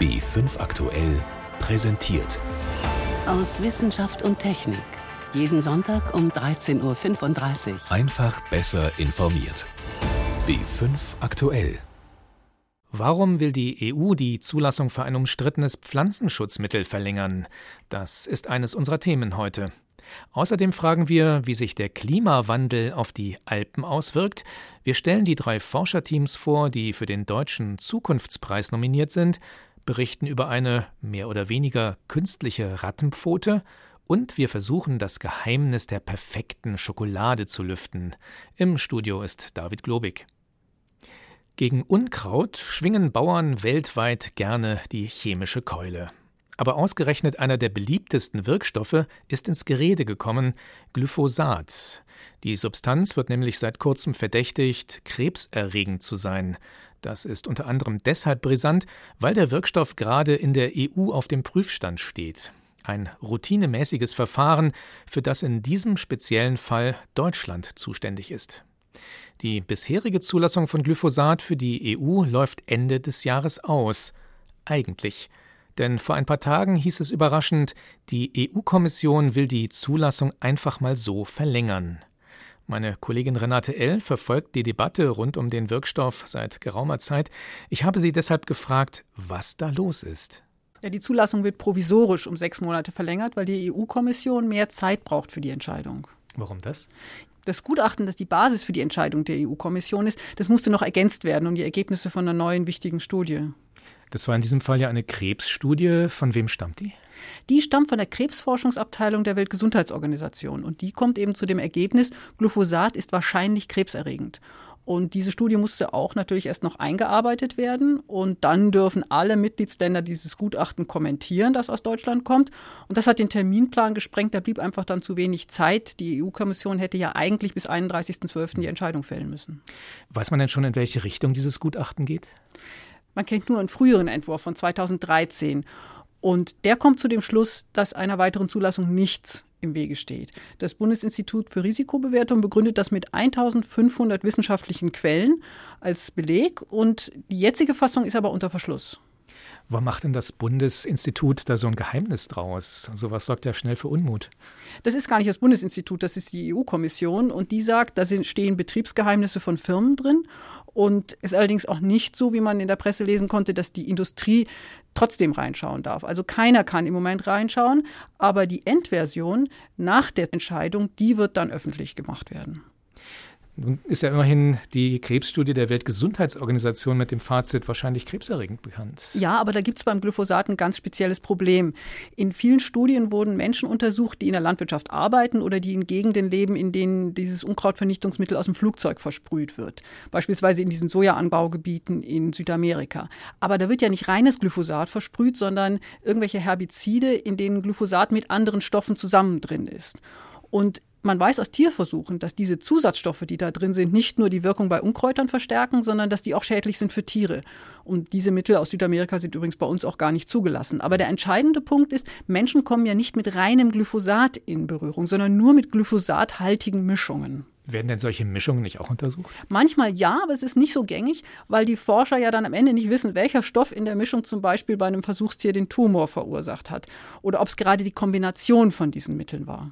B5 aktuell präsentiert. Aus Wissenschaft und Technik. Jeden Sonntag um 13.35 Uhr. Einfach besser informiert. B5 aktuell. Warum will die EU die Zulassung für ein umstrittenes Pflanzenschutzmittel verlängern? Das ist eines unserer Themen heute. Außerdem fragen wir, wie sich der Klimawandel auf die Alpen auswirkt. Wir stellen die drei Forscherteams vor, die für den Deutschen Zukunftspreis nominiert sind, berichten über eine mehr oder weniger künstliche Rattenpfote und wir versuchen das Geheimnis der perfekten Schokolade zu lüften. Im Studio ist David Globig. Gegen Unkraut schwingen Bauern weltweit gerne die chemische Keule. Aber ausgerechnet einer der beliebtesten Wirkstoffe ist ins Gerede gekommen, Glyphosat. Die Substanz wird nämlich seit kurzem verdächtigt, krebserregend zu sein. Das ist unter anderem deshalb brisant, weil der Wirkstoff gerade in der EU auf dem Prüfstand steht. Ein routinemäßiges Verfahren, für das in diesem speziellen Fall Deutschland zuständig ist. Die bisherige Zulassung von Glyphosat für die EU läuft Ende des Jahres aus. Eigentlich. Denn vor ein paar Tagen hieß es überraschend, die EU-Kommission will die Zulassung einfach mal so verlängern. Meine Kollegin Renate L. verfolgt die Debatte rund um den Wirkstoff seit geraumer Zeit. Ich habe sie deshalb gefragt, was da los ist. Ja, die Zulassung wird provisorisch um sechs Monate verlängert, weil die EU-Kommission mehr Zeit braucht für die Entscheidung. Warum das? das Gutachten, das die Basis für die Entscheidung der EU-Kommission ist, das musste noch ergänzt werden um die Ergebnisse von einer neuen wichtigen Studie. Das war in diesem Fall ja eine Krebsstudie. Von wem stammt die? Die stammt von der Krebsforschungsabteilung der Weltgesundheitsorganisation und die kommt eben zu dem Ergebnis, Glyphosat ist wahrscheinlich krebserregend. Und diese Studie musste auch natürlich erst noch eingearbeitet werden. Und dann dürfen alle Mitgliedsländer dieses Gutachten kommentieren, das aus Deutschland kommt. Und das hat den Terminplan gesprengt. Da blieb einfach dann zu wenig Zeit. Die EU-Kommission hätte ja eigentlich bis 31.12. die Entscheidung fällen müssen. Weiß man denn schon, in welche Richtung dieses Gutachten geht? Man kennt nur einen früheren Entwurf von 2013. Und der kommt zu dem Schluss, dass einer weiteren Zulassung nichts im Wege steht. Das Bundesinstitut für Risikobewertung begründet das mit 1500 wissenschaftlichen Quellen als Beleg und die jetzige Fassung ist aber unter Verschluss. Warum macht denn das Bundesinstitut da so ein Geheimnis draus? Sowas sorgt ja schnell für Unmut. Das ist gar nicht das Bundesinstitut, das ist die EU-Kommission und die sagt, da stehen Betriebsgeheimnisse von Firmen drin und ist allerdings auch nicht so, wie man in der Presse lesen konnte, dass die Industrie trotzdem reinschauen darf. Also keiner kann im Moment reinschauen, aber die Endversion nach der Entscheidung, die wird dann öffentlich gemacht werden. Nun ist ja immerhin die Krebsstudie der Weltgesundheitsorganisation mit dem Fazit wahrscheinlich krebserregend bekannt. Ja, aber da gibt es beim Glyphosat ein ganz spezielles Problem. In vielen Studien wurden Menschen untersucht, die in der Landwirtschaft arbeiten oder die in Gegenden leben, in denen dieses Unkrautvernichtungsmittel aus dem Flugzeug versprüht wird. Beispielsweise in diesen Sojaanbaugebieten in Südamerika. Aber da wird ja nicht reines Glyphosat versprüht, sondern irgendwelche Herbizide, in denen Glyphosat mit anderen Stoffen zusammen drin ist. Und man weiß aus Tierversuchen, dass diese Zusatzstoffe, die da drin sind, nicht nur die Wirkung bei Unkräutern verstärken, sondern dass die auch schädlich sind für Tiere. Und diese Mittel aus Südamerika sind übrigens bei uns auch gar nicht zugelassen. Aber der entscheidende Punkt ist, Menschen kommen ja nicht mit reinem Glyphosat in Berührung, sondern nur mit glyphosathaltigen Mischungen. Werden denn solche Mischungen nicht auch untersucht? Manchmal ja, aber es ist nicht so gängig, weil die Forscher ja dann am Ende nicht wissen, welcher Stoff in der Mischung zum Beispiel bei einem Versuchstier den Tumor verursacht hat oder ob es gerade die Kombination von diesen Mitteln war.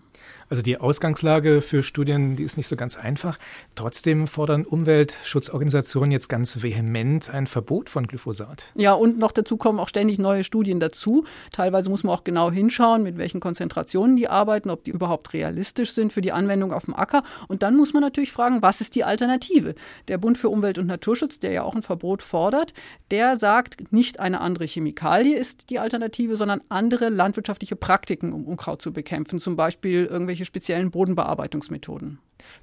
Also die Ausgangslage für Studien, die ist nicht so ganz einfach. Trotzdem fordern Umweltschutzorganisationen jetzt ganz vehement ein Verbot von Glyphosat. Ja, und noch dazu kommen auch ständig neue Studien dazu. Teilweise muss man auch genau hinschauen, mit welchen Konzentrationen die arbeiten, ob die überhaupt realistisch sind für die Anwendung auf dem Acker. Und dann muss man natürlich fragen, was ist die Alternative? Der Bund für Umwelt und Naturschutz, der ja auch ein Verbot fordert, der sagt, nicht eine andere Chemikalie ist die Alternative, sondern andere landwirtschaftliche Praktiken, um Unkraut zu bekämpfen. Zum Beispiel irgendwelche speziellen Bodenbearbeitungsmethoden.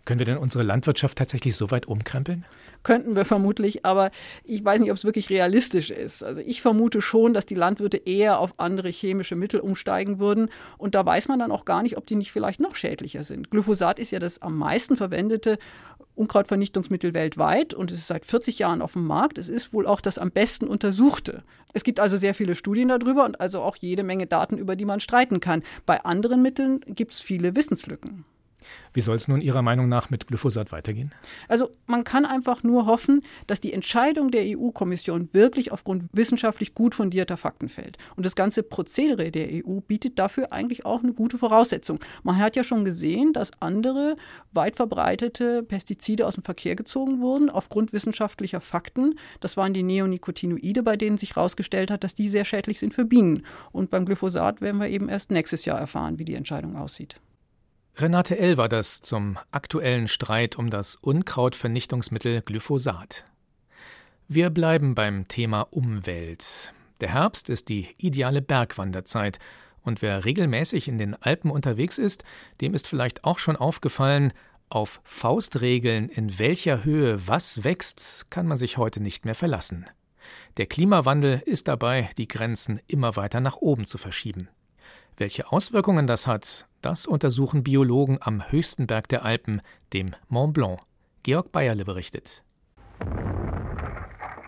Können wir denn unsere Landwirtschaft tatsächlich so weit umkrempeln? Könnten wir vermutlich, aber ich weiß nicht, ob es wirklich realistisch ist. Also ich vermute schon, dass die Landwirte eher auf andere chemische Mittel umsteigen würden. Und da weiß man dann auch gar nicht, ob die nicht vielleicht noch schädlicher sind. Glyphosat ist ja das am meisten verwendete Unkrautvernichtungsmittel weltweit und es ist seit 40 Jahren auf dem Markt. Es ist wohl auch das am besten untersuchte. Es gibt also sehr viele Studien darüber und also auch jede Menge Daten, über die man streiten kann. Bei anderen Mitteln gibt es viele Wissenslücken. Wie soll es nun Ihrer Meinung nach mit Glyphosat weitergehen? Also man kann einfach nur hoffen, dass die Entscheidung der EU-Kommission wirklich aufgrund wissenschaftlich gut fundierter Fakten fällt. Und das ganze Prozedere der EU bietet dafür eigentlich auch eine gute Voraussetzung. Man hat ja schon gesehen, dass andere weit verbreitete Pestizide aus dem Verkehr gezogen wurden aufgrund wissenschaftlicher Fakten. Das waren die Neonicotinoide, bei denen sich herausgestellt hat, dass die sehr schädlich sind für Bienen. Und beim Glyphosat werden wir eben erst nächstes Jahr erfahren, wie die Entscheidung aussieht. Renate L. war das zum aktuellen Streit um das Unkrautvernichtungsmittel Glyphosat. Wir bleiben beim Thema Umwelt. Der Herbst ist die ideale Bergwanderzeit, und wer regelmäßig in den Alpen unterwegs ist, dem ist vielleicht auch schon aufgefallen, auf Faustregeln, in welcher Höhe was wächst, kann man sich heute nicht mehr verlassen. Der Klimawandel ist dabei, die Grenzen immer weiter nach oben zu verschieben. Welche Auswirkungen das hat, das untersuchen Biologen am höchsten Berg der Alpen, dem Mont Blanc. Georg Bayerle berichtet.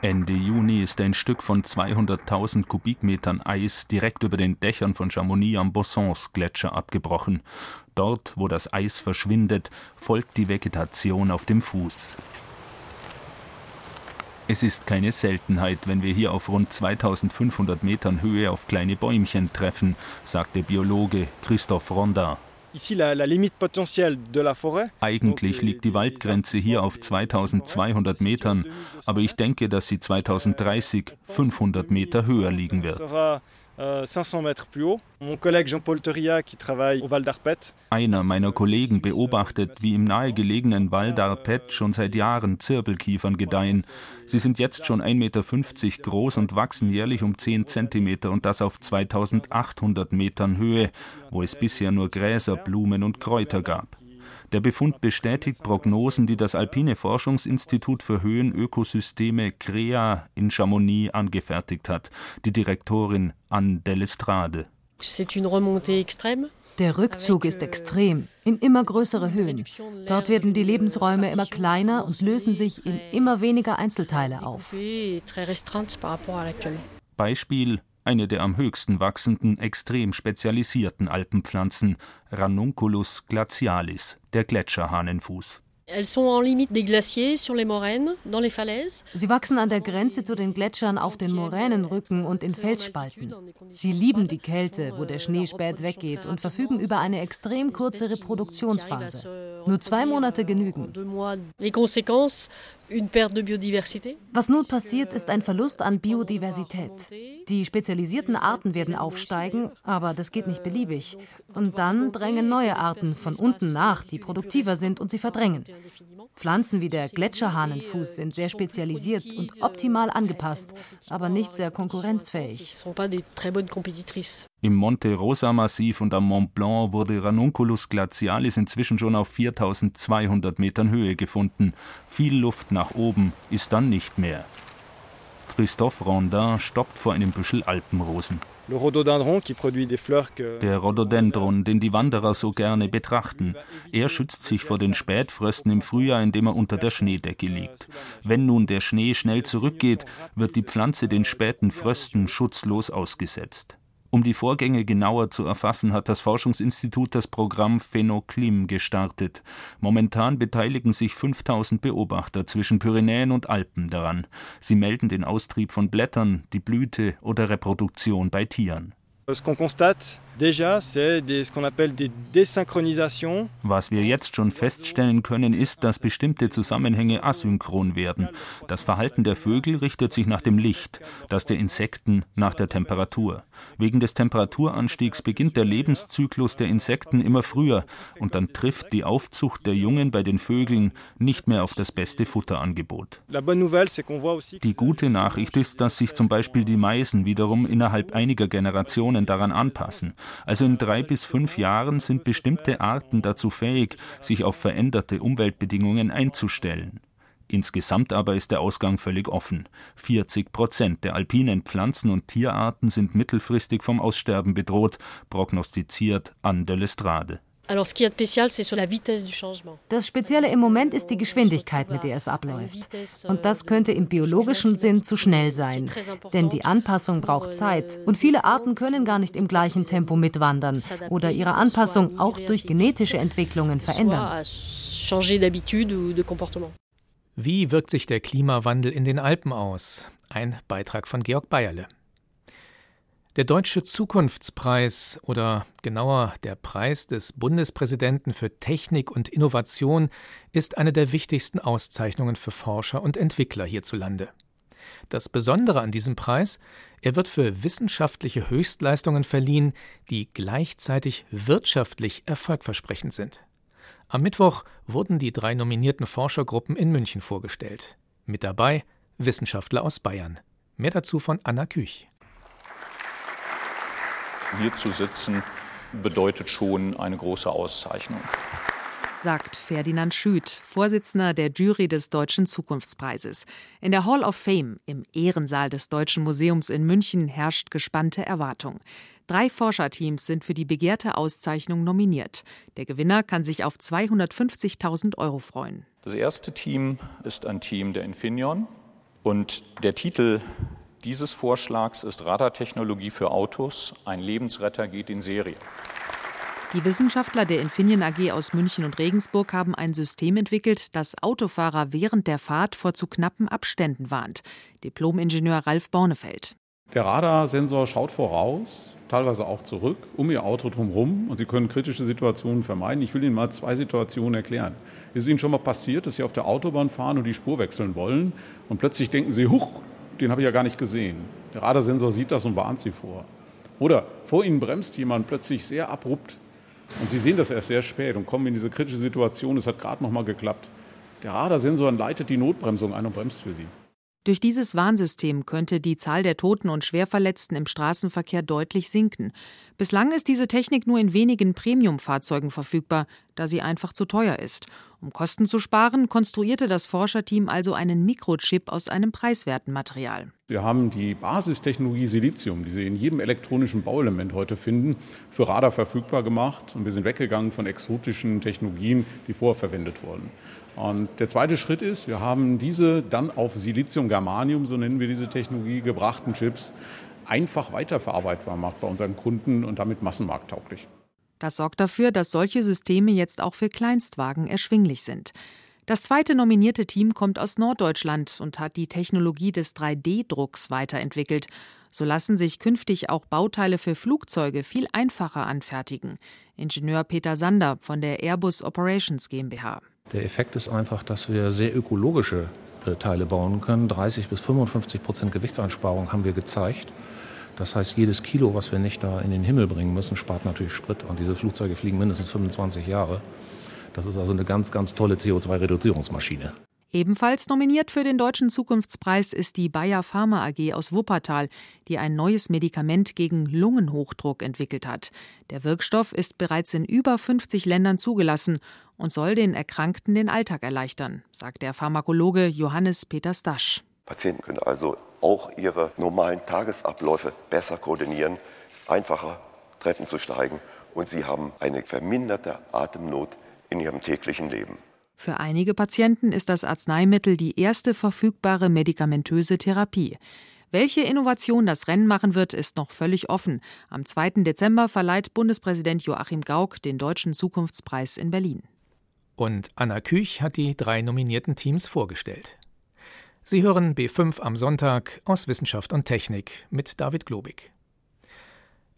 Ende Juni ist ein Stück von 200.000 Kubikmetern Eis direkt über den Dächern von Chamonix am Bossons Gletscher abgebrochen. Dort, wo das Eis verschwindet, folgt die Vegetation auf dem Fuß. Es ist keine Seltenheit, wenn wir hier auf rund 2500 Metern Höhe auf kleine Bäumchen treffen, sagt der Biologe Christophe Ronda. Eigentlich liegt die Waldgrenze hier auf 2200 Metern, aber ich denke, dass sie 2030 500 Meter höher liegen wird. 500 Meter plus haut. Mon collègue Jean-Paul Teria, qui travaille au Val d'Arpet. Einer meiner Kollegen beobachtet, wie im nahegelegenen Val d'Arpet schon seit Jahren Zirbelkiefern gedeihen. Sie sind jetzt schon 1,50 Meter groß und wachsen jährlich um 10 Zentimeter und das auf 2800 Metern Höhe, wo es bisher nur Gräser, Blumen und Kräuter gab. Der Befund bestätigt Prognosen, die das Alpine Forschungsinstitut für Höhenökosysteme CREA in Chamonix angefertigt hat. Die Direktorin Anne Delestrade. Der Rückzug ist extrem, in immer größere Höhen. Dort werden die Lebensräume immer kleiner und lösen sich in immer weniger Einzelteile auf. Beispiel eine der am höchsten wachsenden, extrem spezialisierten Alpenpflanzen, Ranunculus glacialis, der Gletscherhahnenfuß. Sie wachsen an der Grenze zu den Gletschern auf den Moränenrücken und in Felsspalten. Sie lieben die Kälte, wo der Schnee spät weggeht und verfügen über eine extrem kurze Reproduktionsphase. Nur zwei Monate genügen. Was nun passiert, ist ein Verlust an Biodiversität. Die spezialisierten Arten werden aufsteigen, aber das geht nicht beliebig. Und dann drängen neue Arten von unten nach, die produktiver sind und sie verdrängen. Pflanzen wie der Gletscherhahnenfuß sind sehr spezialisiert und optimal angepasst, aber nicht sehr konkurrenzfähig. Im Monte Rosa Massiv und am Mont Blanc wurde Ranunculus glacialis inzwischen schon auf 4200 Metern Höhe gefunden. Viel Luft nach oben ist dann nicht mehr. Christophe Rondin stoppt vor einem Büschel Alpenrosen. Der Rhododendron, den die Wanderer so gerne betrachten. Er schützt sich vor den Spätfrösten im Frühjahr, indem er unter der Schneedecke liegt. Wenn nun der Schnee schnell zurückgeht, wird die Pflanze den späten Frösten schutzlos ausgesetzt. Um die Vorgänge genauer zu erfassen, hat das Forschungsinstitut das Programm Phenoklim gestartet. Momentan beteiligen sich 5000 Beobachter zwischen Pyrenäen und Alpen daran. Sie melden den Austrieb von Blättern, die Blüte oder Reproduktion bei Tieren. Was wir jetzt schon feststellen können, ist, dass bestimmte Zusammenhänge asynchron werden. Das Verhalten der Vögel richtet sich nach dem Licht, das der Insekten nach der Temperatur. Wegen des Temperaturanstiegs beginnt der Lebenszyklus der Insekten immer früher und dann trifft die Aufzucht der Jungen bei den Vögeln nicht mehr auf das beste Futterangebot. Die gute Nachricht ist, dass sich zum Beispiel die Meisen wiederum innerhalb einiger Generationen daran anpassen. Also in drei bis fünf Jahren sind bestimmte Arten dazu fähig, sich auf veränderte Umweltbedingungen einzustellen. Insgesamt aber ist der Ausgang völlig offen. 40 Prozent der alpinen Pflanzen- und Tierarten sind mittelfristig vom Aussterben bedroht, prognostiziert Anne de Lestrade. Das Spezielle im Moment ist die Geschwindigkeit, mit der es abläuft. Und das könnte im biologischen Sinn zu schnell sein. Denn die Anpassung braucht Zeit. Und viele Arten können gar nicht im gleichen Tempo mitwandern oder ihre Anpassung auch durch genetische Entwicklungen verändern. Wie wirkt sich der Klimawandel in den Alpen aus? Ein Beitrag von Georg Bayerle. Der Deutsche Zukunftspreis oder genauer der Preis des Bundespräsidenten für Technik und Innovation ist eine der wichtigsten Auszeichnungen für Forscher und Entwickler hierzulande. Das Besondere an diesem Preis, er wird für wissenschaftliche Höchstleistungen verliehen, die gleichzeitig wirtschaftlich erfolgversprechend sind. Am Mittwoch wurden die drei nominierten Forschergruppen in München vorgestellt. Mit dabei Wissenschaftler aus Bayern. Mehr dazu von Anna Küch. Hier zu sitzen bedeutet schon eine große Auszeichnung. Sagt Ferdinand Schüth, Vorsitzender der Jury des Deutschen Zukunftspreises. In der Hall of Fame, im Ehrensaal des Deutschen Museums in München, herrscht gespannte Erwartung. Drei Forscherteams sind für die begehrte Auszeichnung nominiert. Der Gewinner kann sich auf 250.000 Euro freuen. Das erste Team ist ein Team der Infineon und der Titel dieses Vorschlags ist Radartechnologie für Autos. Ein Lebensretter geht in Serie. Die Wissenschaftler der Infineon AG aus München und Regensburg haben ein System entwickelt, das Autofahrer während der Fahrt vor zu knappen Abständen warnt. Diplom-Ingenieur Ralf Bornefeld. Der Radarsensor schaut voraus, teilweise auch zurück, um Ihr Auto drumherum und Sie können kritische Situationen vermeiden. Ich will Ihnen mal zwei Situationen erklären. Ist es Ihnen schon mal passiert, dass Sie auf der Autobahn fahren und die Spur wechseln wollen und plötzlich denken Sie, huch, den habe ich ja gar nicht gesehen. Der Radarsensor sieht das und warnt Sie vor. Oder vor Ihnen bremst jemand plötzlich sehr abrupt und Sie sehen das erst sehr spät und kommen in diese kritische Situation, es hat gerade noch mal geklappt. Der Radarsensor leitet die Notbremsung ein und bremst für Sie. Durch dieses Warnsystem könnte die Zahl der Toten und Schwerverletzten im Straßenverkehr deutlich sinken. Bislang ist diese Technik nur in wenigen Premium-Fahrzeugen verfügbar, da sie einfach zu teuer ist. Um Kosten zu sparen, konstruierte das Forscherteam also einen Mikrochip aus einem preiswerten Material. Wir haben die Basistechnologie Silizium, die Sie in jedem elektronischen Bauelement heute finden, für Radar verfügbar gemacht. Und wir sind weggegangen von exotischen Technologien, die vorher verwendet wurden. Und der zweite Schritt ist, wir haben diese dann auf Silizium-Germanium, so nennen wir diese Technologie, gebrachten Chips einfach weiterverarbeitbar macht bei unseren Kunden und damit massenmarkttauglich. Das sorgt dafür, dass solche Systeme jetzt auch für Kleinstwagen erschwinglich sind. Das zweite nominierte Team kommt aus Norddeutschland und hat die Technologie des 3D-Drucks weiterentwickelt. So lassen sich künftig auch Bauteile für Flugzeuge viel einfacher anfertigen. Ingenieur Peter Sander von der Airbus Operations GmbH. Der Effekt ist einfach, dass wir sehr ökologische äh, Teile bauen können. 30 bis 55 Prozent Gewichtseinsparung haben wir gezeigt. Das heißt, jedes Kilo, was wir nicht da in den Himmel bringen müssen, spart natürlich Sprit. Und diese Flugzeuge fliegen mindestens 25 Jahre. Das ist also eine ganz, ganz tolle CO2-Reduzierungsmaschine. Ebenfalls nominiert für den Deutschen Zukunftspreis ist die Bayer Pharma AG aus Wuppertal, die ein neues Medikament gegen Lungenhochdruck entwickelt hat. Der Wirkstoff ist bereits in über 50 Ländern zugelassen und soll den Erkrankten den Alltag erleichtern, sagt der Pharmakologe Johannes Peter Stasch. Patienten können also auch ihre normalen Tagesabläufe besser koordinieren, es ist einfacher, Treppen zu steigen und sie haben eine verminderte Atemnot in ihrem täglichen Leben. Für einige Patienten ist das Arzneimittel die erste verfügbare medikamentöse Therapie. Welche Innovation das Rennen machen wird, ist noch völlig offen. Am 2. Dezember verleiht Bundespräsident Joachim Gauck den Deutschen Zukunftspreis in Berlin. Und Anna Küch hat die drei nominierten Teams vorgestellt. Sie hören B5 am Sonntag aus Wissenschaft und Technik mit David Globig.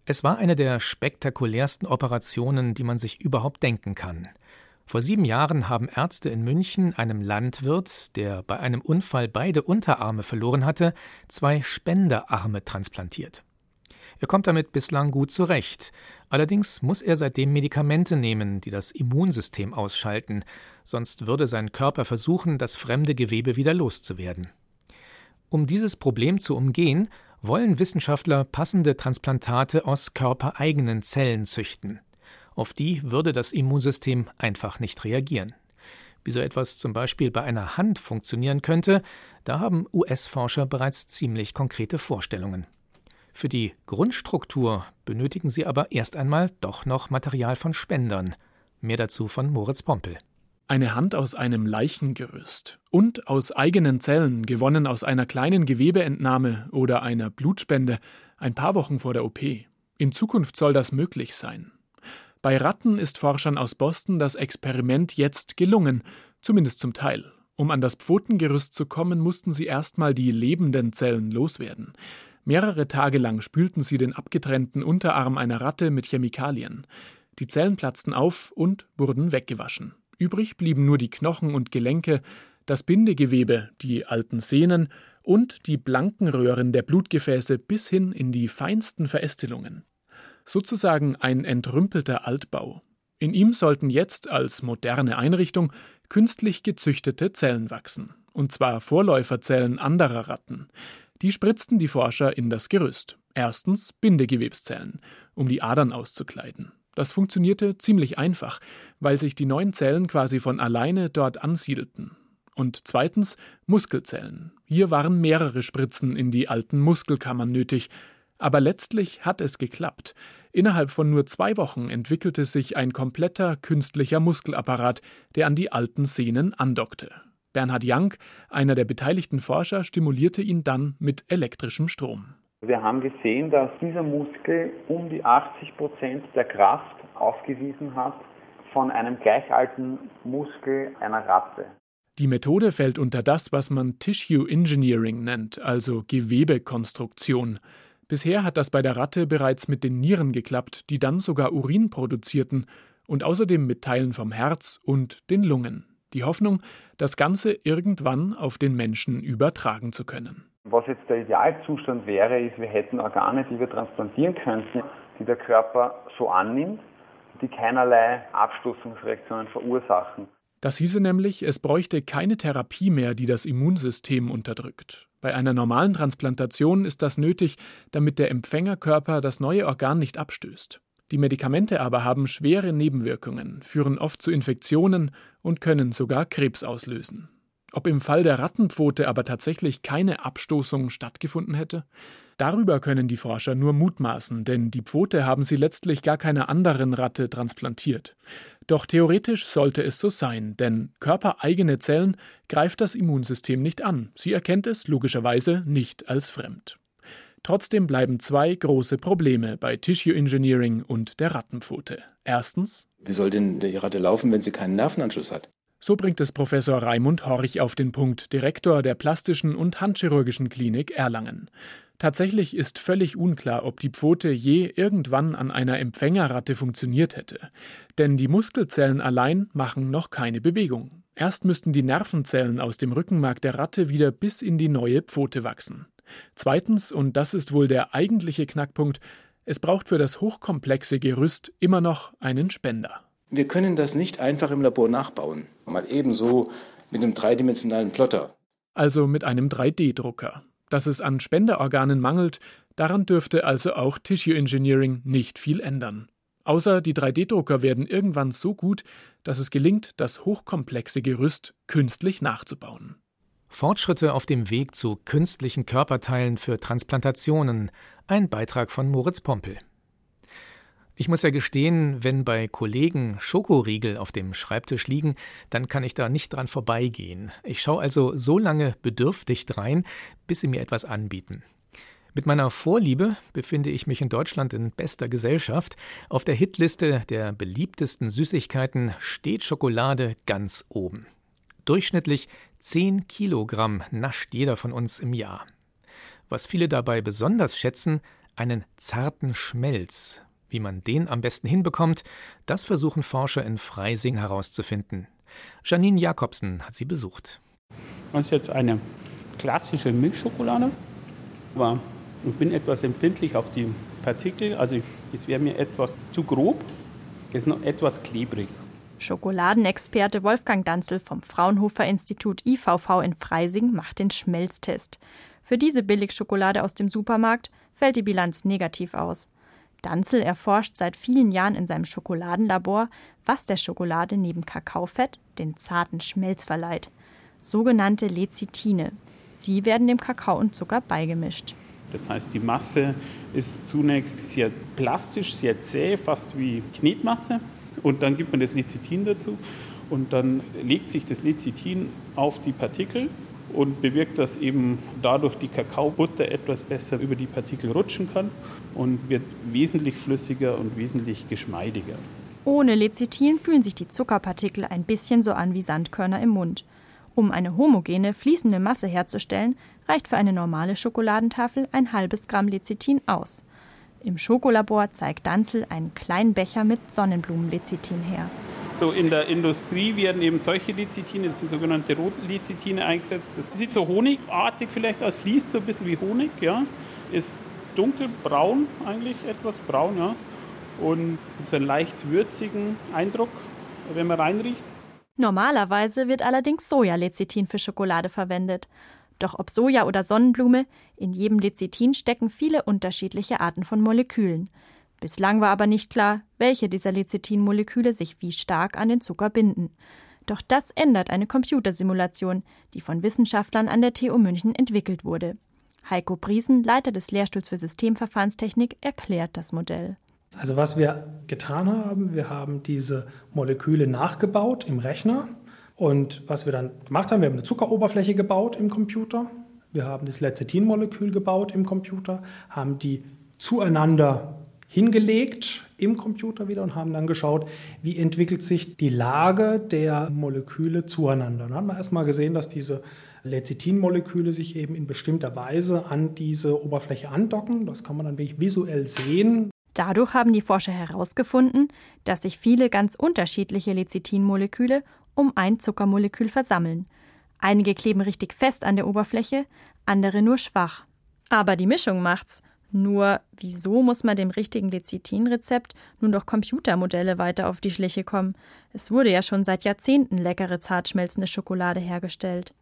Es war eine der spektakulärsten Operationen, die man sich überhaupt denken kann. Vor sieben Jahren haben Ärzte in München einem Landwirt, der bei einem Unfall beide Unterarme verloren hatte, zwei Spenderarme transplantiert. Er kommt damit bislang gut zurecht. Allerdings muss er seitdem Medikamente nehmen, die das Immunsystem ausschalten, sonst würde sein Körper versuchen, das fremde Gewebe wieder loszuwerden. Um dieses Problem zu umgehen, wollen Wissenschaftler passende Transplantate aus körpereigenen Zellen züchten. Auf die würde das Immunsystem einfach nicht reagieren. Wie so etwas zum Beispiel bei einer Hand funktionieren könnte, da haben US-Forscher bereits ziemlich konkrete Vorstellungen. Für die Grundstruktur benötigen sie aber erst einmal doch noch Material von Spendern, Mehr dazu von Moritz Pompel. Eine Hand aus einem Leichengerüst und aus eigenen Zellen, gewonnen aus einer kleinen Gewebeentnahme oder einer Blutspende, ein paar Wochen vor der OP. In Zukunft soll das möglich sein. Bei Ratten ist Forschern aus Boston das Experiment jetzt gelungen, zumindest zum Teil. Um an das Pfotengerüst zu kommen, mussten sie erstmal die lebenden Zellen loswerden. Mehrere Tage lang spülten sie den abgetrennten Unterarm einer Ratte mit Chemikalien. Die Zellen platzten auf und wurden weggewaschen. Übrig blieben nur die Knochen und Gelenke, das Bindegewebe, die alten Sehnen und die blanken Röhren der Blutgefäße bis hin in die feinsten Verästelungen. Sozusagen ein entrümpelter Altbau. In ihm sollten jetzt als moderne Einrichtung künstlich gezüchtete Zellen wachsen, und zwar Vorläuferzellen anderer Ratten. Die spritzten die Forscher in das Gerüst. Erstens Bindegewebszellen, um die Adern auszukleiden. Das funktionierte ziemlich einfach, weil sich die neuen Zellen quasi von alleine dort ansiedelten. Und zweitens Muskelzellen. Hier waren mehrere Spritzen in die alten Muskelkammern nötig. Aber letztlich hat es geklappt. Innerhalb von nur zwei Wochen entwickelte sich ein kompletter künstlicher Muskelapparat, der an die alten Sehnen andockte. Bernhard Young, einer der beteiligten Forscher, stimulierte ihn dann mit elektrischem Strom. Wir haben gesehen, dass dieser Muskel um die 80 Prozent der Kraft aufgewiesen hat von einem gleichalten Muskel einer Ratte. Die Methode fällt unter das, was man Tissue Engineering nennt, also Gewebekonstruktion. Bisher hat das bei der Ratte bereits mit den Nieren geklappt, die dann sogar Urin produzierten und außerdem mit Teilen vom Herz und den Lungen. Die Hoffnung, das Ganze irgendwann auf den Menschen übertragen zu können. Was jetzt der Idealzustand wäre, ist, wir hätten Organe, die wir transplantieren könnten, die der Körper so annimmt, die keinerlei Abstoßungsreaktionen verursachen. Das hieße nämlich, es bräuchte keine Therapie mehr, die das Immunsystem unterdrückt. Bei einer normalen Transplantation ist das nötig, damit der Empfängerkörper das neue Organ nicht abstößt. Die Medikamente aber haben schwere Nebenwirkungen, führen oft zu Infektionen und können sogar Krebs auslösen. Ob im Fall der Rattenpfote aber tatsächlich keine Abstoßung stattgefunden hätte? Darüber können die Forscher nur mutmaßen, denn die Pfote haben sie letztlich gar keiner anderen Ratte transplantiert. Doch theoretisch sollte es so sein, denn körpereigene Zellen greift das Immunsystem nicht an. Sie erkennt es logischerweise nicht als fremd. Trotzdem bleiben zwei große Probleme bei Tissue Engineering und der Rattenpfote. Erstens. Wie soll denn die Ratte laufen, wenn sie keinen Nervenanschluss hat? So bringt es Professor Raimund Horch auf den Punkt, Direktor der plastischen und handchirurgischen Klinik Erlangen. Tatsächlich ist völlig unklar, ob die Pfote je irgendwann an einer Empfängerratte funktioniert hätte. Denn die Muskelzellen allein machen noch keine Bewegung. Erst müssten die Nervenzellen aus dem Rückenmark der Ratte wieder bis in die neue Pfote wachsen. Zweitens, und das ist wohl der eigentliche Knackpunkt, es braucht für das hochkomplexe Gerüst immer noch einen Spender. Wir können das nicht einfach im Labor nachbauen. Mal ebenso mit einem dreidimensionalen Plotter. Also mit einem 3D-Drucker. Dass es an Spenderorganen mangelt, daran dürfte also auch Tissue Engineering nicht viel ändern. Außer die 3D-Drucker werden irgendwann so gut, dass es gelingt, das hochkomplexe Gerüst künstlich nachzubauen. Fortschritte auf dem Weg zu künstlichen Körperteilen für Transplantationen. Ein Beitrag von Moritz Pompel. Ich muss ja gestehen, wenn bei Kollegen Schokoriegel auf dem Schreibtisch liegen, dann kann ich da nicht dran vorbeigehen. Ich schaue also so lange bedürftig rein, bis sie mir etwas anbieten. Mit meiner Vorliebe befinde ich mich in Deutschland in bester Gesellschaft. Auf der Hitliste der beliebtesten Süßigkeiten steht Schokolade ganz oben. Durchschnittlich 10 Kilogramm nascht jeder von uns im Jahr. Was viele dabei besonders schätzen, einen zarten Schmelz, wie man den am besten hinbekommt, das versuchen Forscher in Freising herauszufinden. Janine Jakobsen hat sie besucht. Das ist jetzt eine klassische Milchschokolade, aber ich bin etwas empfindlich auf die Partikel, also es wäre mir etwas zu grob, es ist noch etwas klebrig. Schokoladenexperte Wolfgang Danzel vom Fraunhofer Institut IVV in Freising macht den Schmelztest. Für diese Billigschokolade aus dem Supermarkt fällt die Bilanz negativ aus. Danzel erforscht seit vielen Jahren in seinem Schokoladenlabor, was der Schokolade neben Kakaofett den zarten Schmelz verleiht. Sogenannte Lecithine. Sie werden dem Kakao und Zucker beigemischt. Das heißt, die Masse ist zunächst sehr plastisch, sehr zäh, fast wie Knetmasse. und dann gibt man das Lecithin dazu und dann legt sich das Lecithin auf die Partikel und bewirkt, dass eben dadurch die Kakaobutter etwas besser über die Partikel rutschen kann und wird wesentlich flüssiger und wesentlich geschmeidiger. Ohne Lecithin fühlen sich die Zuckerpartikel ein bisschen so an wie Sandkörner im Mund. Um eine homogene, fließende Masse herzustellen, reicht für eine normale Schokoladentafel ein halbes Gramm Lecithin aus. Im Schokolabor zeigt Danzel einen kleinen Becher mit Sonnenblumenlecithin her. So in der Industrie werden eben solche Lecithine, das sind sogenannte Rotlecithine eingesetzt. Das sieht so honigartig vielleicht aus, fließt so ein bisschen wie Honig, ja. Ist dunkelbraun eigentlich, etwas braun, ja. Und so einen leicht würzigen Eindruck, wenn man reinriecht. Normalerweise wird allerdings Sojalecithin für Schokolade verwendet. Doch ob Soja oder Sonnenblume, in jedem Lecithin stecken viele unterschiedliche Arten von Molekülen. Bislang war aber nicht klar, welche dieser Lecithin-Moleküle sich wie stark an den Zucker binden. Doch das ändert eine Computersimulation, die von Wissenschaftlern an der TU München entwickelt wurde. Heiko Briesen, Leiter des Lehrstuhls für Systemverfahrenstechnik, erklärt das Modell. Also was wir getan haben, wir haben diese Moleküle nachgebaut im Rechner. Und was wir dann gemacht haben, wir haben eine Zuckeroberfläche gebaut im Computer. Wir haben das Lecithin-Molekül gebaut im Computer, haben die zueinander hingelegt im Computer wieder und haben dann geschaut, wie entwickelt sich die Lage der Moleküle zueinander. Dann haben wir erstmal gesehen, dass diese Lecithin-Moleküle sich eben in bestimmter Weise an diese Oberfläche andocken. Das kann man dann wirklich visuell sehen. Dadurch haben die Forscher herausgefunden, dass sich viele ganz unterschiedliche Lecithin-Moleküle um ein Zuckermolekül versammeln. Einige kleben richtig fest an der Oberfläche, andere nur schwach. Aber die Mischung macht's. Nur wieso muss man dem richtigen Lecithin-Rezept nun durch Computermodelle weiter auf die Schliche kommen? Es wurde ja schon seit Jahrzehnten leckere, zartschmelzende Schokolade hergestellt.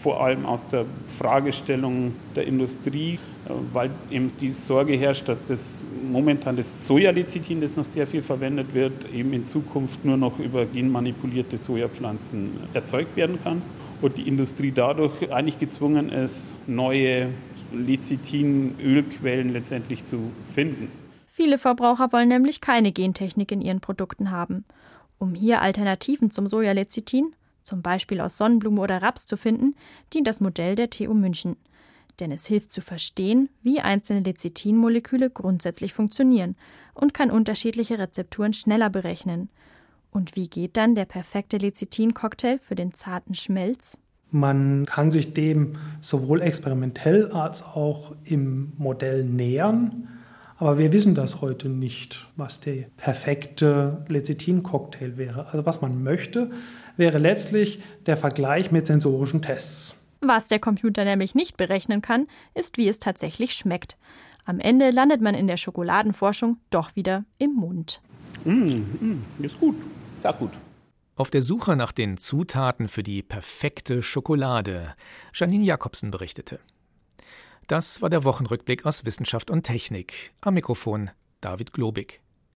Vor allem aus der Fragestellung der Industrie, äh, weil eben die Sorge herrscht, dass das momentan das Sojalecithin, das noch sehr viel verwendet wird, eben in Zukunft nur noch über genmanipulierte Sojapflanzen erzeugt werden kann und die Industrie dadurch eigentlich gezwungen ist, neue Lecithin-Ölquellen letztendlich zu finden. Viele Verbraucher wollen nämlich keine Gentechnik in ihren Produkten haben. Um hier Alternativen zum Sojalecithin, zum Beispiel aus Sonnenblume oder Raps, zu finden, dient das Modell der TU München. Denn es hilft zu verstehen, wie einzelne Lecithin-Moleküle grundsätzlich funktionieren und kann unterschiedliche Rezepturen schneller berechnen. Und wie geht dann der perfekte Lecithin-Cocktail für den zarten Schmelz? Man kann sich dem sowohl experimentell als auch im Modell nähern. Aber wir wissen das heute nicht, was der perfekte Lecithin-Cocktail wäre. Also was man möchte, wäre letztlich der Vergleich mit sensorischen Tests. Was der Computer nämlich nicht berechnen kann, ist, wie es tatsächlich schmeckt. Am Ende landet man in der Schokoladenforschung doch wieder im Mund. Mm, mm, ist gut, sehr gut. Auf der Suche nach den Zutaten für die perfekte Schokolade, Janine Jakobsen berichtete. Das war der Wochenrückblick aus Wissenschaft und Technik. Am Mikrofon David Globig.